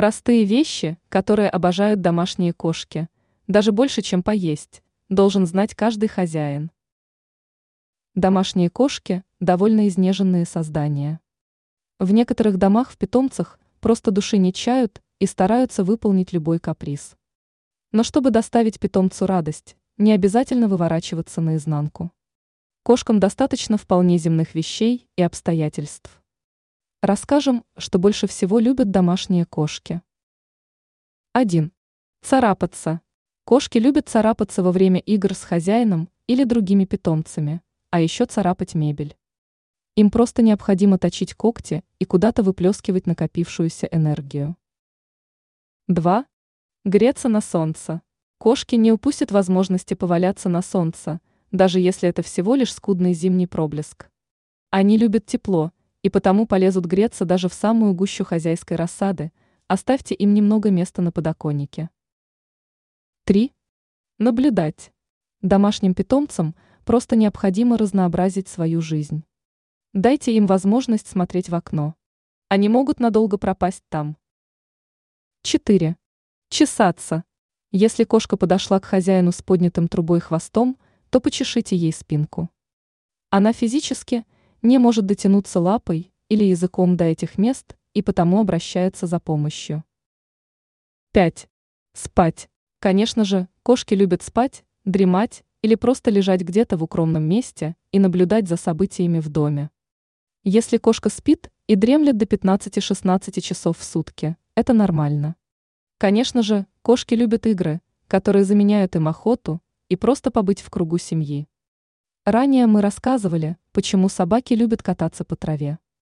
Простые вещи, которые обожают домашние кошки, даже больше, чем поесть, должен знать каждый хозяин. Домашние кошки – довольно изнеженные создания. В некоторых домах в питомцах просто души не чают и стараются выполнить любой каприз. Но чтобы доставить питомцу радость, не обязательно выворачиваться наизнанку. Кошкам достаточно вполне земных вещей и обстоятельств. Расскажем, что больше всего любят домашние кошки. 1. Царапаться. Кошки любят царапаться во время игр с хозяином или другими питомцами, а еще царапать мебель. Им просто необходимо точить когти и куда-то выплескивать накопившуюся энергию. 2. Греться на солнце. Кошки не упустят возможности поваляться на солнце, даже если это всего лишь скудный зимний проблеск. Они любят тепло, и потому полезут греться даже в самую гущу хозяйской рассады, оставьте им немного места на подоконнике. 3. Наблюдать. Домашним питомцам просто необходимо разнообразить свою жизнь. Дайте им возможность смотреть в окно. Они могут надолго пропасть там. 4. Чесаться. Если кошка подошла к хозяину с поднятым трубой хвостом, то почешите ей спинку. Она физически не может дотянуться лапой или языком до этих мест и потому обращается за помощью. 5. Спать. Конечно же, кошки любят спать, дремать или просто лежать где-то в укромном месте и наблюдать за событиями в доме. Если кошка спит и дремлет до 15-16 часов в сутки, это нормально. Конечно же, кошки любят игры, которые заменяют им охоту и просто побыть в кругу семьи. Ранее мы рассказывали, почему собаки любят кататься по траве.